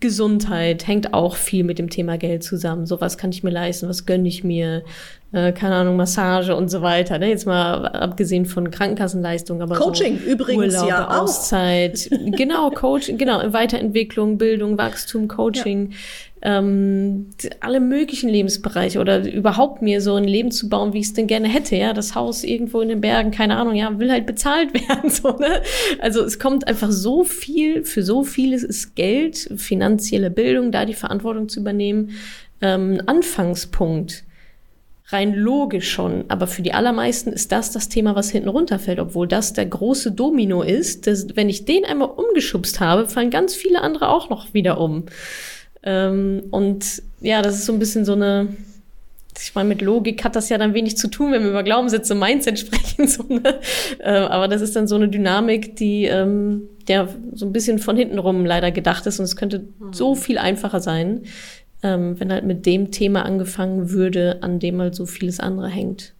Gesundheit hängt auch viel mit dem Thema Geld zusammen. So was kann ich mir leisten, was gönne ich mir, äh, keine Ahnung, Massage und so weiter. Ne? Jetzt mal abgesehen von Krankenkassenleistungen, aber Coaching so übrigens Urlaub, ja Auszeit, genau Coaching, genau Weiterentwicklung, Bildung, Wachstum, Coaching. Ja. Ähm, alle möglichen Lebensbereiche oder überhaupt mir so ein Leben zu bauen, wie ich es denn gerne hätte, ja, das Haus irgendwo in den Bergen, keine Ahnung, ja, will halt bezahlt werden, so, ne? Also es kommt einfach so viel, für so vieles ist Geld, finanzielle Bildung, da die Verantwortung zu übernehmen, ähm, Anfangspunkt rein logisch schon, aber für die allermeisten ist das das Thema, was hinten runterfällt, obwohl das der große Domino ist. Dass, wenn ich den einmal umgeschubst habe, fallen ganz viele andere auch noch wieder um. Ähm, und ja, das ist so ein bisschen so eine, ich meine, mit Logik hat das ja dann wenig zu tun, wenn wir über Glaubenssätze, Mindset sprechen. So, ne? äh, aber das ist dann so eine Dynamik, die ähm, der so ein bisschen von hinten rum leider gedacht ist und es könnte mhm. so viel einfacher sein ähm, wenn halt mit dem Thema angefangen würde, an dem halt so vieles andere hängt.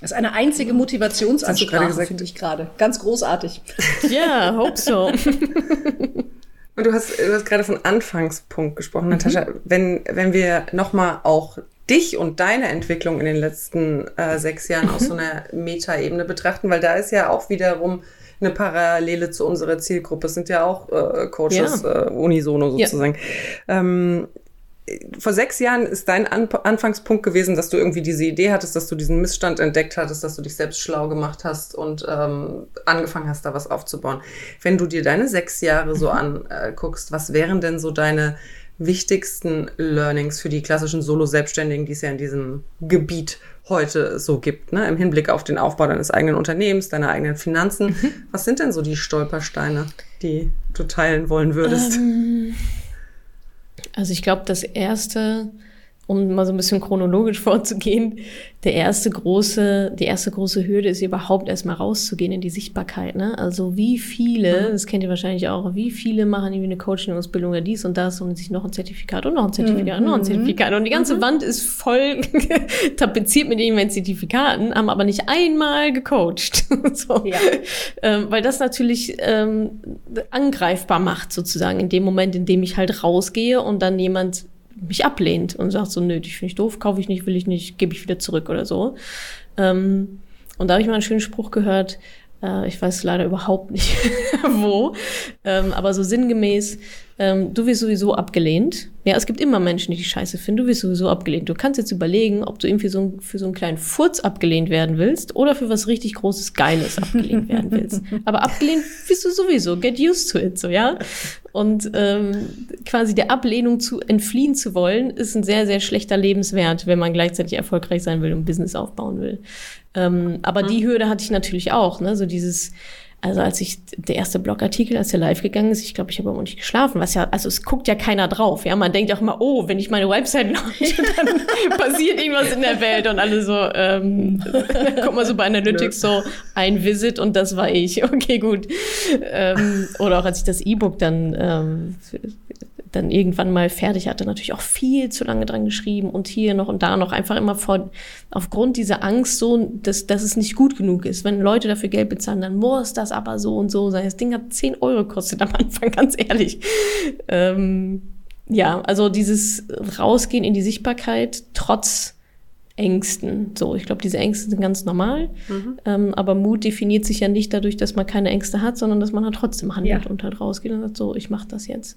Das ist eine einzige Motivationsansprache, finde ich gerade. Ganz großartig. Ja, yeah, hope so. Und du hast, du hast gerade von Anfangspunkt gesprochen, Natascha. Mhm. Wenn, wenn wir nochmal auch dich und deine Entwicklung in den letzten äh, sechs Jahren mhm. aus so einer Metaebene betrachten, weil da ist ja auch wiederum eine Parallele zu unserer Zielgruppe. Es sind ja auch äh, Coaches ja. äh, unisono sozusagen. Ja. Ähm, vor sechs Jahren ist dein An Anfangspunkt gewesen, dass du irgendwie diese Idee hattest, dass du diesen Missstand entdeckt hattest, dass du dich selbst schlau gemacht hast und ähm, angefangen hast, da was aufzubauen. Wenn du dir deine sechs Jahre so mhm. anguckst, was wären denn so deine wichtigsten Learnings für die klassischen Solo-Selbstständigen, die es ja in diesem Gebiet heute so gibt, ne? im Hinblick auf den Aufbau deines eigenen Unternehmens, deiner eigenen Finanzen. Mhm. Was sind denn so die Stolpersteine, die du teilen wollen würdest? Ähm also ich glaube, das Erste, um mal so ein bisschen chronologisch vorzugehen, der erste große, die erste große Hürde ist überhaupt erstmal rauszugehen in die Sichtbarkeit. Ne? Also wie viele, mhm. das kennt ihr wahrscheinlich auch, wie viele machen irgendwie eine Coaching-Ausbildung oder dies und das und sich noch ein Zertifikat und noch ein Zertifikat mhm. und noch ein mhm. Zertifikat. Und die ganze mhm. Wand ist voll tapeziert mit irgendwelchen Zertifikaten, haben aber nicht einmal gecoacht. so. ja. ähm, weil das natürlich ähm, angreifbar macht, sozusagen, in dem Moment, in dem ich halt rausgehe und dann jemand mich ablehnt und sagt so, nö, ich finde ich doof, kaufe ich nicht, will ich nicht, gebe ich wieder zurück oder so. Ähm, und da habe ich mal einen schönen Spruch gehört, äh, ich weiß leider überhaupt nicht wo, ähm, aber so sinngemäß, ähm, du wirst sowieso abgelehnt. Ja, es gibt immer Menschen, die die Scheiße finden. Du wirst sowieso abgelehnt. Du kannst jetzt überlegen, ob du irgendwie so für so einen kleinen Furz abgelehnt werden willst oder für was richtig Großes, Geiles abgelehnt werden willst. Aber abgelehnt wirst du sowieso. Get used to it, so, ja? Und ähm, quasi der Ablehnung zu entfliehen zu wollen, ist ein sehr, sehr schlechter Lebenswert, wenn man gleichzeitig erfolgreich sein will und Business aufbauen will. Ähm, aber mhm. die Hürde hatte ich natürlich auch, ne? So dieses, also als ich der erste Blogartikel, als der live gegangen ist, ich glaube, ich habe aber nicht geschlafen, was ja, also es guckt ja keiner drauf. Ja, man denkt auch immer, oh, wenn ich meine Website launche, dann passiert irgendwas in der Welt und alle so, ähm, guck mal so bei Analytics so ein Visit und das war ich. Okay, gut. Ähm, oder auch als ich das E-Book dann ähm, dann irgendwann mal fertig hatte, natürlich auch viel zu lange dran geschrieben und hier noch und da noch einfach immer vor, aufgrund dieser Angst so, dass, dass es nicht gut genug ist. Wenn Leute dafür Geld bezahlen, dann muss das aber so und so sein. Das Ding hat 10 Euro gekostet am Anfang, ganz ehrlich. Ähm, ja, also dieses Rausgehen in die Sichtbarkeit trotz Ängsten. So, ich glaube, diese Ängste sind ganz normal. Mhm. Ähm, aber Mut definiert sich ja nicht dadurch, dass man keine Ängste hat, sondern dass man halt trotzdem handelt ja. und halt rausgeht und sagt, so, ich mache das jetzt.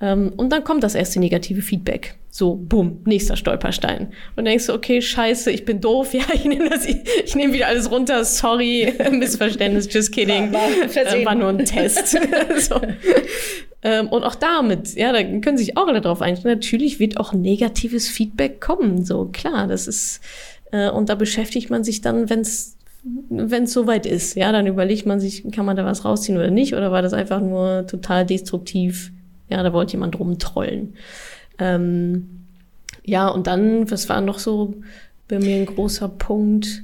Ähm, und dann kommt das erste negative Feedback. So, bumm, nächster Stolperstein. Und denkst du, okay, scheiße, ich bin doof, ja, ich nehme das, ich, ich nehme wieder alles runter, sorry, Missverständnis, just kidding. War, äh, war nur ein Test. so. Ähm, und auch damit, ja, da können sich auch alle drauf einstellen. Natürlich wird auch negatives Feedback kommen. So, klar, das ist, äh, und da beschäftigt man sich dann, wenn es wenn es soweit ist, ja, dann überlegt man sich, kann man da was rausziehen oder nicht, oder war das einfach nur total destruktiv? Ja, da wollte jemand rumtrollen. Ähm, ja, und dann, was war noch so bei mir ein großer Punkt?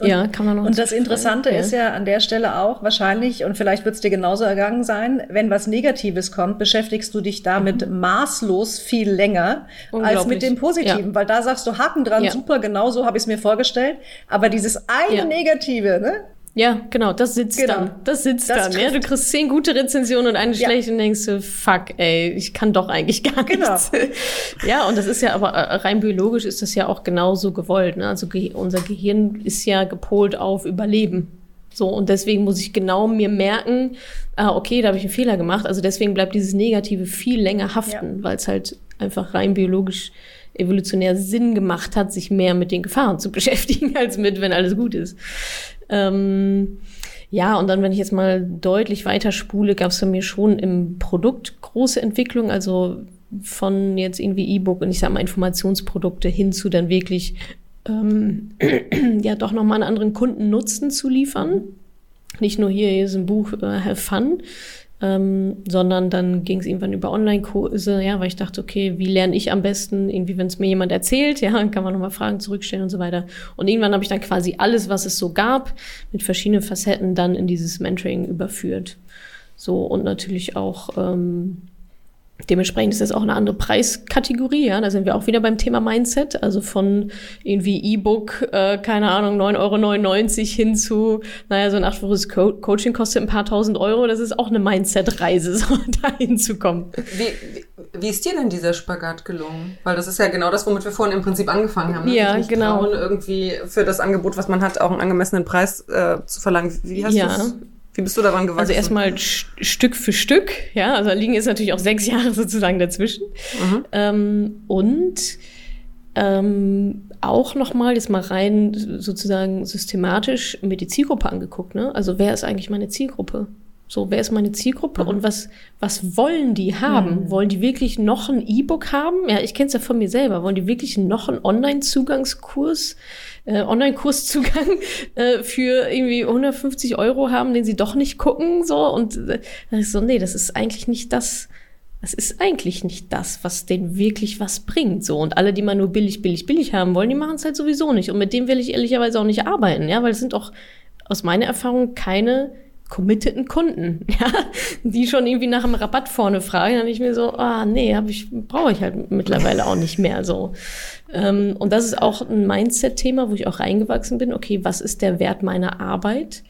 Und, ja, kann man noch. Und das Interessante ja. ist ja an der Stelle auch wahrscheinlich, und vielleicht wird es dir genauso ergangen sein, wenn was Negatives kommt, beschäftigst du dich damit mhm. maßlos viel länger als mit dem Positiven. Ja. Weil da sagst du Haken dran, ja. super, genau so habe ich es mir vorgestellt. Aber dieses eine Negative, ne? Ja, genau, das sitzt genau. dann. Das sitzt das dann. Ja, du kriegst zehn gute Rezensionen und eine schlechte und denkst du, fuck, ey, ich kann doch eigentlich gar genau. nichts. Ja, und das ist ja aber äh, rein biologisch ist das ja auch genauso gewollt. Ne? Also ge unser Gehirn ist ja gepolt auf Überleben. So, und deswegen muss ich genau mir merken, ah, okay, da habe ich einen Fehler gemacht. Also deswegen bleibt dieses Negative viel länger haften, ja. weil es halt einfach rein biologisch evolutionär Sinn gemacht hat, sich mehr mit den Gefahren zu beschäftigen, als mit, wenn alles gut ist. Ähm, ja, und dann, wenn ich jetzt mal deutlich weiter spule, gab es für mich schon im Produkt große Entwicklung, also von jetzt irgendwie E-Book und ich sag mal Informationsprodukte hin zu dann wirklich ähm, ja doch nochmal einen anderen Kundennutzen zu liefern. Nicht nur hier, hier ist ein Buch, äh, Have Fun, ähm, sondern dann ging es irgendwann über Online-Kurse, ja, weil ich dachte, okay, wie lerne ich am besten? Irgendwie, wenn es mir jemand erzählt, ja, dann kann man nochmal Fragen zurückstellen und so weiter. Und irgendwann habe ich dann quasi alles, was es so gab, mit verschiedenen Facetten dann in dieses Mentoring überführt. So und natürlich auch ähm, Dementsprechend ist das auch eine andere Preiskategorie, ja. Da sind wir auch wieder beim Thema Mindset. Also von irgendwie E-Book, äh, keine Ahnung, 9,99 Euro hin zu, naja, so ein achtfaches Co Coaching kostet ein paar tausend Euro. Das ist auch eine Mindset-Reise, so dahin zu kommen. Wie, wie, wie, ist dir denn dieser Spagat gelungen? Weil das ist ja genau das, womit wir vorhin im Prinzip angefangen haben. Ne? Ja, genau. Trauen, irgendwie für das Angebot, was man hat, auch einen angemessenen Preis äh, zu verlangen. Wie hast ja. du wie bist du daran gewachsen? Also erstmal Stück für Stück, ja. Also da liegen jetzt natürlich auch sechs Jahre sozusagen dazwischen. Mhm. Ähm, und ähm, auch nochmal jetzt mal rein sozusagen systematisch mir die Zielgruppe angeguckt. Ne? Also wer ist eigentlich meine Zielgruppe? So, wer ist meine Zielgruppe mhm. und was, was wollen die haben? Mhm. Wollen die wirklich noch ein E-Book haben? Ja, ich kenne es ja von mir selber. Wollen die wirklich noch einen Online-Zugangskurs? äh, Online-Kurszugang äh, für irgendwie 150 Euro haben, den sie doch nicht gucken, so und äh, ist so, nee, das ist eigentlich nicht das, das ist eigentlich nicht das, was denen wirklich was bringt. So. Und alle, die mal nur billig, billig, billig haben wollen, die machen es halt sowieso nicht. Und mit dem will ich ehrlicherweise auch nicht arbeiten, ja, weil es sind auch aus meiner Erfahrung keine committeden Kunden, ja, die schon irgendwie nach einem Rabatt vorne fragen, dann ich mir so, ah nee, hab ich brauche ich halt mittlerweile auch nicht mehr so. Ähm, und das ist auch ein Mindset-Thema, wo ich auch reingewachsen bin. Okay, was ist der Wert meiner Arbeit?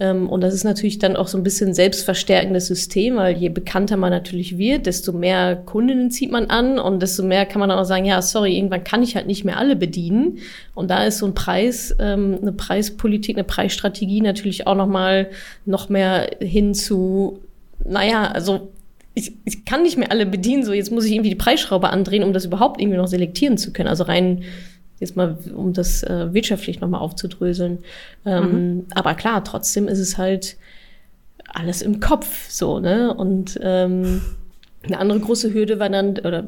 Ähm, und das ist natürlich dann auch so ein bisschen selbstverstärkendes System, weil je bekannter man natürlich wird, desto mehr Kundinnen zieht man an und desto mehr kann man dann auch sagen, ja, sorry, irgendwann kann ich halt nicht mehr alle bedienen. Und da ist so ein Preis, ähm, eine Preispolitik, eine Preisstrategie natürlich auch nochmal noch mehr hin zu, naja, also ich, ich kann nicht mehr alle bedienen, so jetzt muss ich irgendwie die Preisschraube andrehen, um das überhaupt irgendwie noch selektieren zu können. Also rein jetzt mal, um das äh, wirtschaftlich nochmal aufzudröseln. Ähm, mhm. Aber klar, trotzdem ist es halt alles im Kopf so, ne? Und ähm, eine andere große Hürde war dann, oder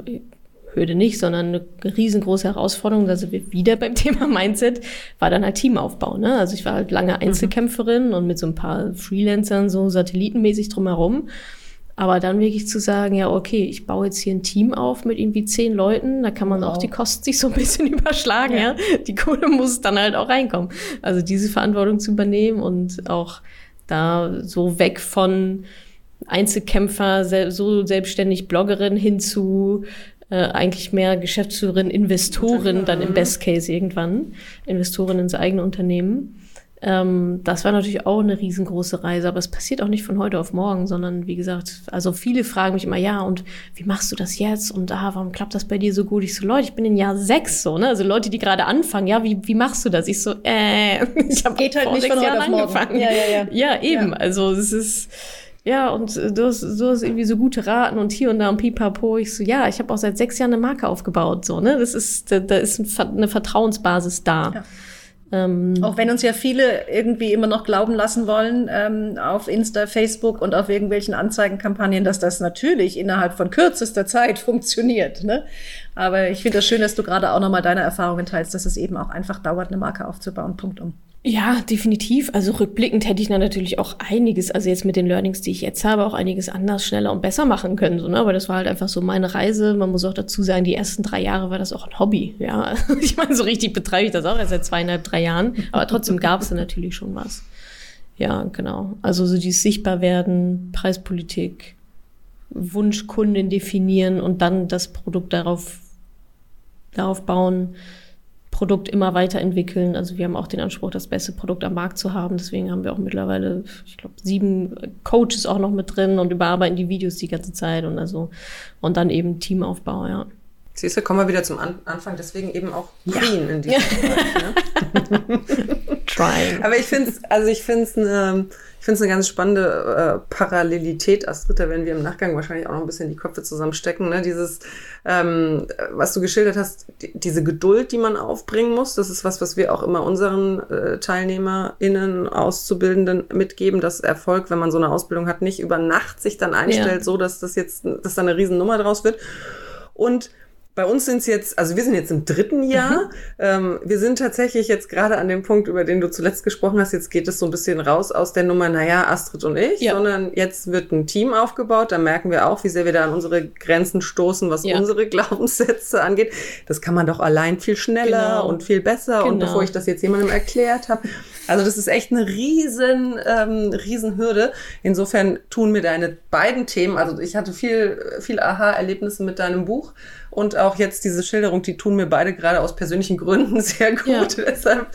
Hürde nicht, sondern eine riesengroße Herausforderung, wir wieder beim Thema Mindset, war dann halt Teamaufbau. Ne? Also ich war halt lange mhm. Einzelkämpferin mhm. und mit so ein paar Freelancern so satellitenmäßig drumherum. Aber dann wirklich zu sagen, ja, okay, ich baue jetzt hier ein Team auf mit irgendwie zehn Leuten, da kann man wow. auch die Kosten sich so ein bisschen überschlagen, ja. ja. Die Kohle muss dann halt auch reinkommen. Also diese Verantwortung zu übernehmen und auch da so weg von Einzelkämpfer, so selbstständig Bloggerin hin zu äh, eigentlich mehr Geschäftsführerin, Investorin dann im Best Case irgendwann, Investorin ins eigene Unternehmen. Ähm, das war natürlich auch eine riesengroße Reise, aber es passiert auch nicht von heute auf morgen, sondern wie gesagt, also viele fragen mich immer, ja, und wie machst du das jetzt? Und ah, warum klappt das bei dir so gut? Ich so, Leute, ich bin in Jahr sechs, so, ne? Also Leute, die gerade anfangen, ja, wie, wie machst du das? Ich so, äh, ich habe Geht halt nicht von heute auf morgen. angefangen. Ja, ja, ja. ja eben. Ja. Also es ist. Ja, und du hast, du hast irgendwie so gute Raten und hier und da und pipapo. Ich so, ja, ich habe auch seit sechs Jahren eine Marke aufgebaut, so, ne? Das ist, da, da ist eine Vertrauensbasis da. Ja. Ähm, Auch wenn uns ja viele irgendwie immer noch glauben lassen wollen ähm, auf Insta, Facebook und auf irgendwelchen Anzeigenkampagnen, dass das natürlich innerhalb von kürzester Zeit funktioniert. Ne? Aber ich finde das schön, dass du gerade auch nochmal deine Erfahrungen teilst, dass es eben auch einfach dauert, eine Marke aufzubauen. Punkt um. Ja, definitiv. Also rückblickend hätte ich dann natürlich auch einiges, also jetzt mit den Learnings, die ich jetzt habe, auch einiges anders, schneller und besser machen können. So, ne? Aber das war halt einfach so meine Reise. Man muss auch dazu sagen, die ersten drei Jahre war das auch ein Hobby. Ja, ich meine, so richtig betreibe ich das auch erst seit zweieinhalb, drei Jahren. Aber trotzdem gab es da natürlich schon was. Ja, genau. Also so dieses Sichtbarwerden, Preispolitik, Wunschkunden definieren und dann das Produkt darauf, darauf bauen Produkt immer weiterentwickeln. Also wir haben auch den Anspruch, das beste Produkt am Markt zu haben. Deswegen haben wir auch mittlerweile, ich glaube, sieben Coaches auch noch mit drin und überarbeiten die Videos die ganze Zeit und also und dann eben Teamaufbau, ja. Siehst du, kommen wir wieder zum An Anfang, deswegen eben auch Green ja. in diesem Bereich. Ne? Trying. Aber ich finde es, also ich finde es eine, ich finde es eine ganz spannende äh, Parallelität, Astrid, da werden wir im Nachgang wahrscheinlich auch noch ein bisschen die Köpfe zusammenstecken. Ne? Dieses, ähm, was du geschildert hast, die, diese Geduld, die man aufbringen muss, das ist was, was wir auch immer unseren äh, TeilnehmerInnen, Auszubildenden mitgeben, dass Erfolg, wenn man so eine Ausbildung hat, nicht über Nacht sich dann einstellt, ja. so dass das jetzt, dass da eine Riesennummer draus wird. Und bei uns sind es jetzt, also wir sind jetzt im dritten Jahr. Mhm. Ähm, wir sind tatsächlich jetzt gerade an dem Punkt, über den du zuletzt gesprochen hast. Jetzt geht es so ein bisschen raus aus der Nummer, naja, Astrid und ich, ja. sondern jetzt wird ein Team aufgebaut. Da merken wir auch, wie sehr wir da an unsere Grenzen stoßen, was ja. unsere Glaubenssätze angeht. Das kann man doch allein viel schneller genau. und viel besser. Genau. Und bevor ich das jetzt jemandem erklärt habe. Also das ist echt eine riesen, ähm, riesen Hürde. Insofern tun mir deine beiden Themen, also ich hatte viel, viel Aha-Erlebnisse mit deinem Buch und auch jetzt diese Schilderung, die tun mir beide gerade aus persönlichen Gründen sehr gut. Ja. Deshalb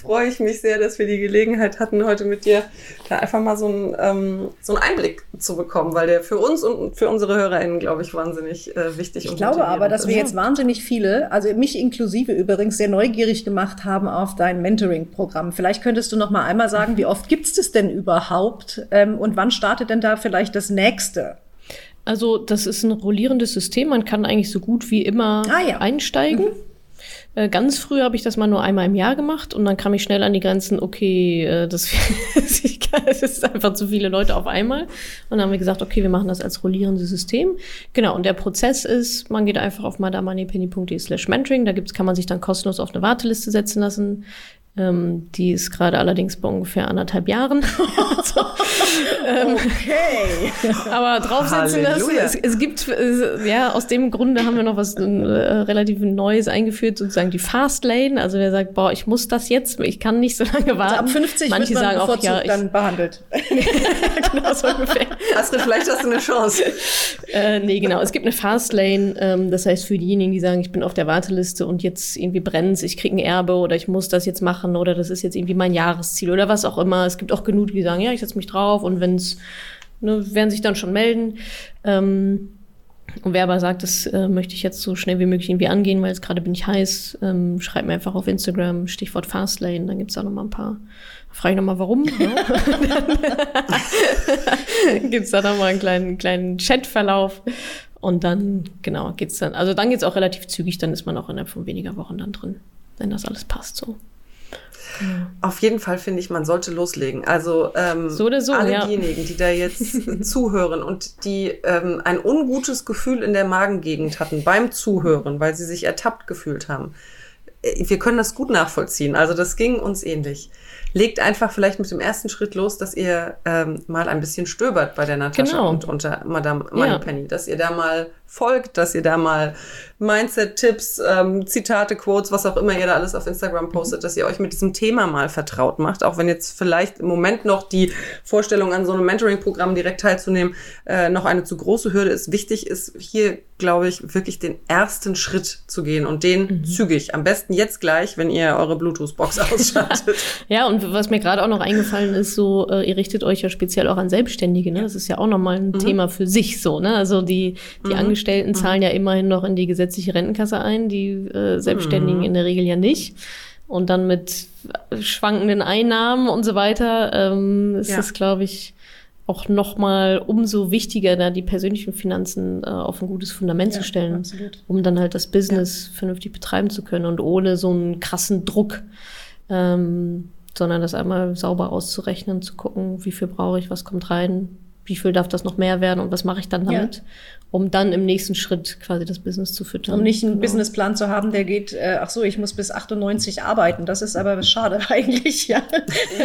freue ich mich sehr, dass wir die Gelegenheit hatten, heute mit dir da einfach mal so, ein, ähm, so einen Einblick zu bekommen, weil der für uns und für unsere HörerInnen, glaube ich, wahnsinnig äh, wichtig ist. Ich glaube aber, dass wir jetzt wahnsinnig viele, also mich inklusive übrigens, sehr neugierig gemacht haben auf dein Mentoring-Programm. Vielleicht könntest du noch mal einmal sagen, wie oft gibt es das denn überhaupt ähm, und wann startet denn da vielleicht das nächste? Also das ist ein rollierendes System. Man kann eigentlich so gut wie immer ah, ja. einsteigen. Mhm. Äh, ganz früh habe ich das mal nur einmal im Jahr gemacht und dann kam ich schnell an die Grenzen, okay, äh, das, das ist einfach zu viele Leute auf einmal. Und dann haben wir gesagt, okay, wir machen das als rollierendes System. Genau, und der Prozess ist, man geht einfach auf madamoneypenny.de slash mentoring, da gibt's, kann man sich dann kostenlos auf eine Warteliste setzen lassen. Ähm, die ist gerade allerdings bei ungefähr anderthalb Jahren. also, ähm, okay. aber draufsetzen das. Es, es gibt, es, ja, aus dem Grunde haben wir noch was äh, relativ Neues eingeführt, sozusagen die Fast Lane. Also wer sagt, boah, ich muss das jetzt, ich kann nicht so lange warten. Also ab 50 Manche wird man sagen auch, ja, ich, dann behandelt. genau so ungefähr. Astrid, vielleicht hast du eine Chance. äh, nee, genau. Es gibt eine Fast Lane. Ähm, das heißt für diejenigen, die sagen, ich bin auf der Warteliste und jetzt irgendwie brennt ich kriege ein Erbe oder ich muss das jetzt machen machen oder das ist jetzt irgendwie mein Jahresziel oder was auch immer. Es gibt auch genug, die sagen, ja, ich setze mich drauf und wenn es, ne, werden sich dann schon melden. Ähm, und wer aber sagt, das äh, möchte ich jetzt so schnell wie möglich irgendwie angehen, weil jetzt gerade bin ich heiß, ähm, schreibt mir einfach auf Instagram Stichwort Fastlane, dann gibt es da noch mal ein paar. Frage ich noch mal, warum. Ne? gibt es da noch mal einen kleinen, kleinen Chatverlauf. Und dann, genau, geht's dann. Also dann geht's auch relativ zügig, dann ist man auch innerhalb von weniger Wochen dann drin, wenn das alles passt so. Auf jeden Fall finde ich, man sollte loslegen. Also ähm, so so, alle ja. diejenigen, die da jetzt zuhören und die ähm, ein ungutes Gefühl in der Magengegend hatten beim Zuhören, weil sie sich ertappt gefühlt haben. Äh, wir können das gut nachvollziehen. Also das ging uns ähnlich legt einfach vielleicht mit dem ersten Schritt los, dass ihr ähm, mal ein bisschen stöbert bei der Natascha genau. und unter Madame Moneypenny, ja. dass ihr da mal folgt, dass ihr da mal Mindset-Tipps, ähm, Zitate, Quotes, was auch immer ihr da alles auf Instagram postet, dass ihr euch mit diesem Thema mal vertraut macht, auch wenn jetzt vielleicht im Moment noch die Vorstellung an so einem Mentoring-Programm direkt teilzunehmen äh, noch eine zu große Hürde ist. Wichtig ist hier, glaube ich, wirklich den ersten Schritt zu gehen und den mhm. zügig. Am besten jetzt gleich, wenn ihr eure Bluetooth-Box ausschaltet. ja, und was mir gerade auch noch eingefallen ist, so, äh, ihr richtet euch ja speziell auch an Selbstständige, ne? Das ist ja auch nochmal ein mhm. Thema für sich so, ne? Also die, die mhm. Angestellten mhm. zahlen ja immerhin noch in die gesetzliche Rentenkasse ein, die äh, Selbstständigen mhm. in der Regel ja nicht. Und dann mit schwankenden Einnahmen und so weiter ähm, ist ja. es, glaube ich, auch nochmal umso wichtiger, da die persönlichen Finanzen äh, auf ein gutes Fundament ja, zu stellen, absolut. um dann halt das Business ja. vernünftig betreiben zu können und ohne so einen krassen Druck. Ähm, sondern das einmal sauber auszurechnen, zu gucken, wie viel brauche ich, was kommt rein, wie viel darf das noch mehr werden und was mache ich dann damit, ja. um dann im nächsten Schritt quasi das Business zu füttern. Um nicht einen genau. Businessplan zu haben, der geht, äh, ach so, ich muss bis 98 arbeiten. Das ist aber schade eigentlich, ja.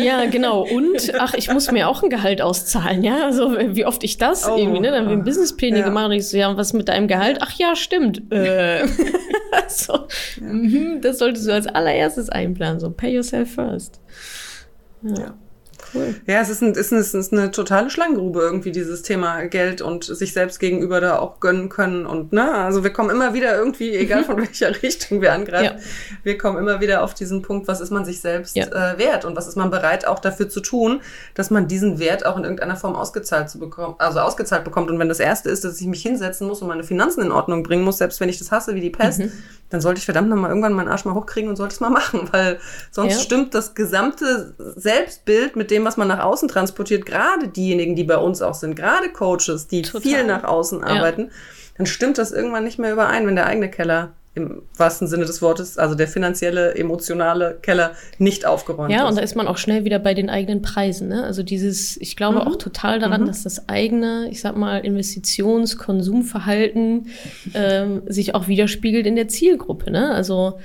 Ja, genau. Und ach, ich muss mir auch ein Gehalt auszahlen, ja. Also wie oft ich das oh. irgendwie, ne? Dann haben wir Businesspläne ja. gemacht und ich so, ja, was mit deinem Gehalt? Ach ja, stimmt. Äh. so, ja. Mhm, das solltest du als allererstes einplanen. So, pay yourself first. ja. Ja. Cool. Ja, es ist, ein, ist, ein, ist eine totale Schlangengrube irgendwie, dieses Thema Geld und sich selbst gegenüber da auch gönnen können. Und ne, also wir kommen immer wieder irgendwie, egal von welcher Richtung wir angreifen, ja. wir kommen immer wieder auf diesen Punkt, was ist man sich selbst ja. äh, wert und was ist man bereit auch dafür zu tun, dass man diesen Wert auch in irgendeiner Form ausgezahlt zu bekommen, also ausgezahlt bekommt. Und wenn das erste ist, dass ich mich hinsetzen muss und meine Finanzen in Ordnung bringen muss, selbst wenn ich das hasse wie die Pest, mhm. dann sollte ich verdammt nochmal irgendwann meinen Arsch mal hochkriegen und sollte es mal machen, weil sonst ja. stimmt das gesamte Selbstbild mit dem, dem, was man nach außen transportiert, gerade diejenigen, die bei uns auch sind, gerade Coaches, die Total. viel nach außen arbeiten, ja. dann stimmt das irgendwann nicht mehr überein, wenn der eigene Keller im wahrsten Sinne des Wortes, also der finanzielle, emotionale Keller nicht aufgeräumt ja, ist. und da ist man auch schnell wieder bei den eigenen Preisen. Ne? Also dieses, ich glaube mhm. auch total daran, mhm. dass das eigene, ich sag mal, Investitions-, Konsumverhalten ähm, sich auch widerspiegelt in der Zielgruppe. Ne? Also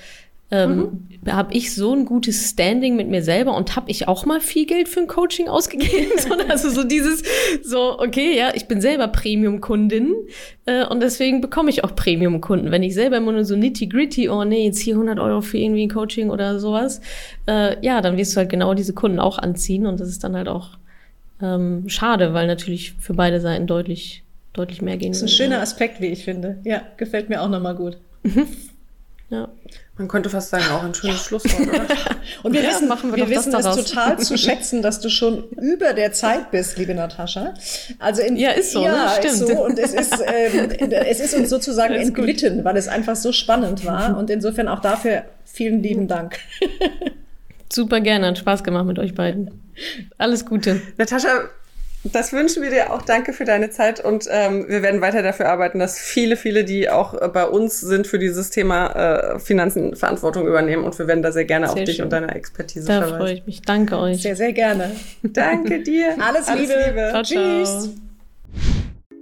ähm, mhm. habe ich so ein gutes Standing mit mir selber und habe ich auch mal viel Geld für ein Coaching ausgegeben, sondern also so dieses so okay ja ich bin selber Premium-Kundin äh, und deswegen bekomme ich auch Premium-Kunden. Wenn ich selber immer nur so nitty gritty oh nee jetzt hier 100 Euro für irgendwie ein Coaching oder sowas äh, ja dann wirst du halt genau diese Kunden auch anziehen und das ist dann halt auch ähm, schade, weil natürlich für beide Seiten deutlich deutlich mehr gehen. Das ist ein schöner Aspekt, wie ich finde. Ja, gefällt mir auch nochmal gut. Ja. Man könnte fast sagen, auch ein schönes. Schlusswort, oder? Und wir ja, wissen, wir, wir wissen es total zu schätzen, dass du schon über der Zeit bist, liebe Natascha. Also in, ja, ist so, ja, ne? Stimmt. ist so. Und es ist, ähm, es ist uns sozusagen entglitten, gut. weil es einfach so spannend war. Und insofern auch dafür vielen lieben Dank. Super gerne, hat Spaß gemacht mit euch beiden. Alles Gute. Natascha, das wünschen wir dir auch. Danke für deine Zeit und ähm, wir werden weiter dafür arbeiten, dass viele, viele, die auch äh, bei uns sind, für dieses Thema äh, Finanzen Verantwortung übernehmen und wir werden da sehr gerne sehr auf dich schön. und deine Expertise da verweisen. Da freue ich mich. Danke euch. Sehr, sehr gerne. Danke dir. Alles, Alles Liebe. Liebe. Ciao, Tschüss.